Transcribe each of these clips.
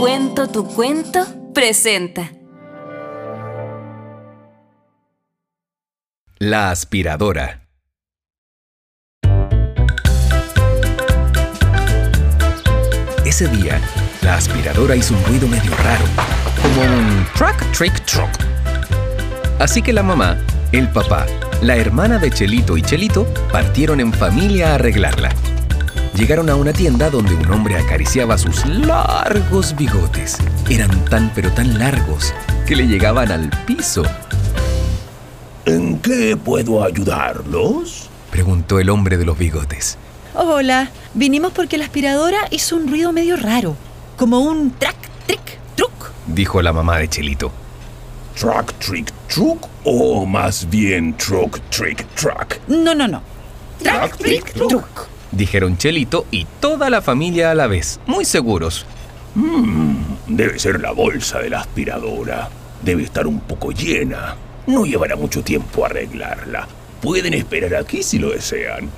cuento, tu cuento presenta. La aspiradora. Ese día, la aspiradora hizo un ruido medio raro, como un track, trick, truck. Así que la mamá, el papá, la hermana de Chelito y Chelito partieron en familia a arreglarla. Llegaron a una tienda donde un hombre acariciaba sus largos bigotes. Eran tan pero tan largos que le llegaban al piso. ¿En qué puedo ayudarlos? Preguntó el hombre de los bigotes. Hola, vinimos porque la aspiradora hizo un ruido medio raro, como un track, trick, truc. Dijo la mamá de Chelito. ¿Truck, trick, truck? ¿O más bien truck, trick, truck? No, no, no. Track, trick, truck. Dijeron Chelito y toda la familia a la vez, muy seguros. Mm, debe ser la bolsa de la aspiradora. Debe estar un poco llena. No llevará mucho tiempo arreglarla. Pueden esperar aquí si lo desean.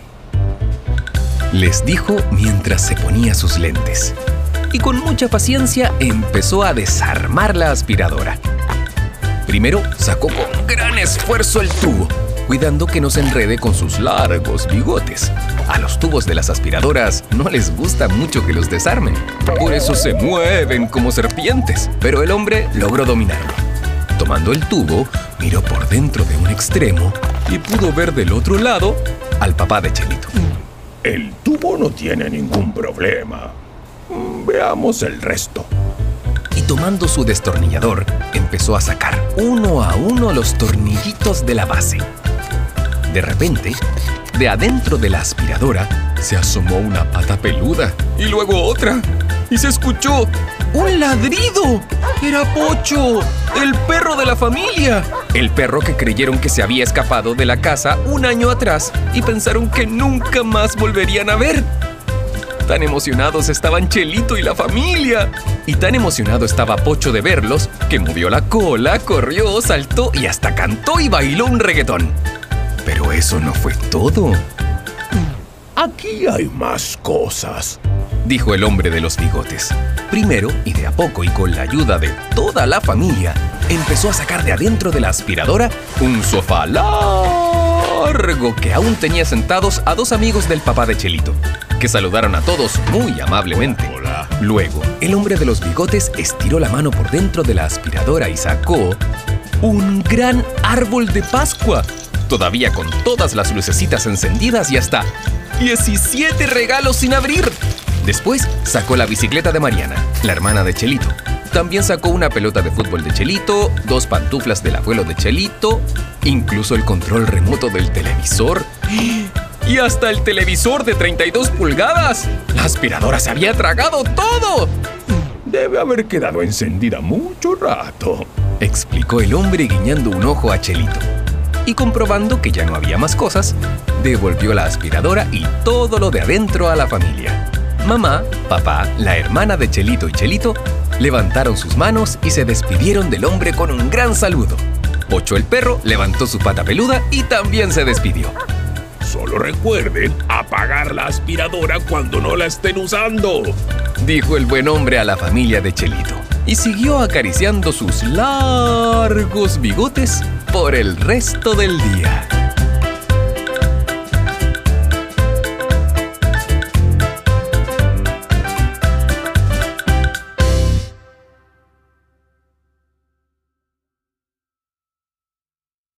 Les dijo mientras se ponía sus lentes. Y con mucha paciencia empezó a desarmar la aspiradora. Primero sacó con gran esfuerzo el tubo, cuidando que no se enrede con sus largos bigotes. A los tubos de las aspiradoras no les gusta mucho que los desarmen. Por eso se mueven como serpientes. Pero el hombre logró dominarlo. Tomando el tubo, miró por dentro de un extremo y pudo ver del otro lado al papá de Chelito. El tubo no tiene ningún problema. Veamos el resto. y tomando su destornillador, empezó a sacar uno a uno los tornillitos de la base. De repente, de adentro de la aspiradora se asomó una pata peluda y luego otra. Y se escuchó un ladrido. Era Pocho, el perro de la familia. El perro que creyeron que se había escapado de la casa un año atrás y pensaron que nunca más volverían a ver. Tan emocionados estaban Chelito y la familia. Y tan emocionado estaba Pocho de verlos que movió la cola, corrió, saltó y hasta cantó y bailó un reggaetón. Pero eso no fue todo, Aquí hay más cosas. dijo el hombre de los bigotes. Primero, y de a poco y con la ayuda de toda la familia, empezó a sacar de adentro de la aspiradora un sofá largo que aún tenía sentados a dos amigos del papá de Chelito, que saludaron a todos muy amablemente. Hola. Luego, el hombre de los bigotes estiró la mano por dentro de la aspiradora y sacó un gran árbol de Pascua, todavía con todas las lucecitas encendidas y hasta 17 regalos sin abrir. Después sacó la bicicleta de Mariana, la hermana de Chelito. También sacó una pelota de fútbol de Chelito, dos pantuflas del abuelo de Chelito, incluso el control remoto del televisor y hasta el televisor de 32 pulgadas. La aspiradora se había tragado todo. Debe haber quedado encendida mucho rato. explicó el hombre guiñando un ojo a Chelito. Y comprobando que ya no había más cosas, devolvió la aspiradora y todo lo de adentro a la familia. Mamá, papá, la hermana de Chelito y Chelito levantaron sus manos y se despidieron del hombre con un gran saludo. Pocho el perro levantó su pata peluda y también se despidió. Solo recuerden apagar la aspiradora cuando no la estén usando. Dijo el buen hombre a la familia de Chelito y siguió acariciando sus largos bigotes por el resto del día.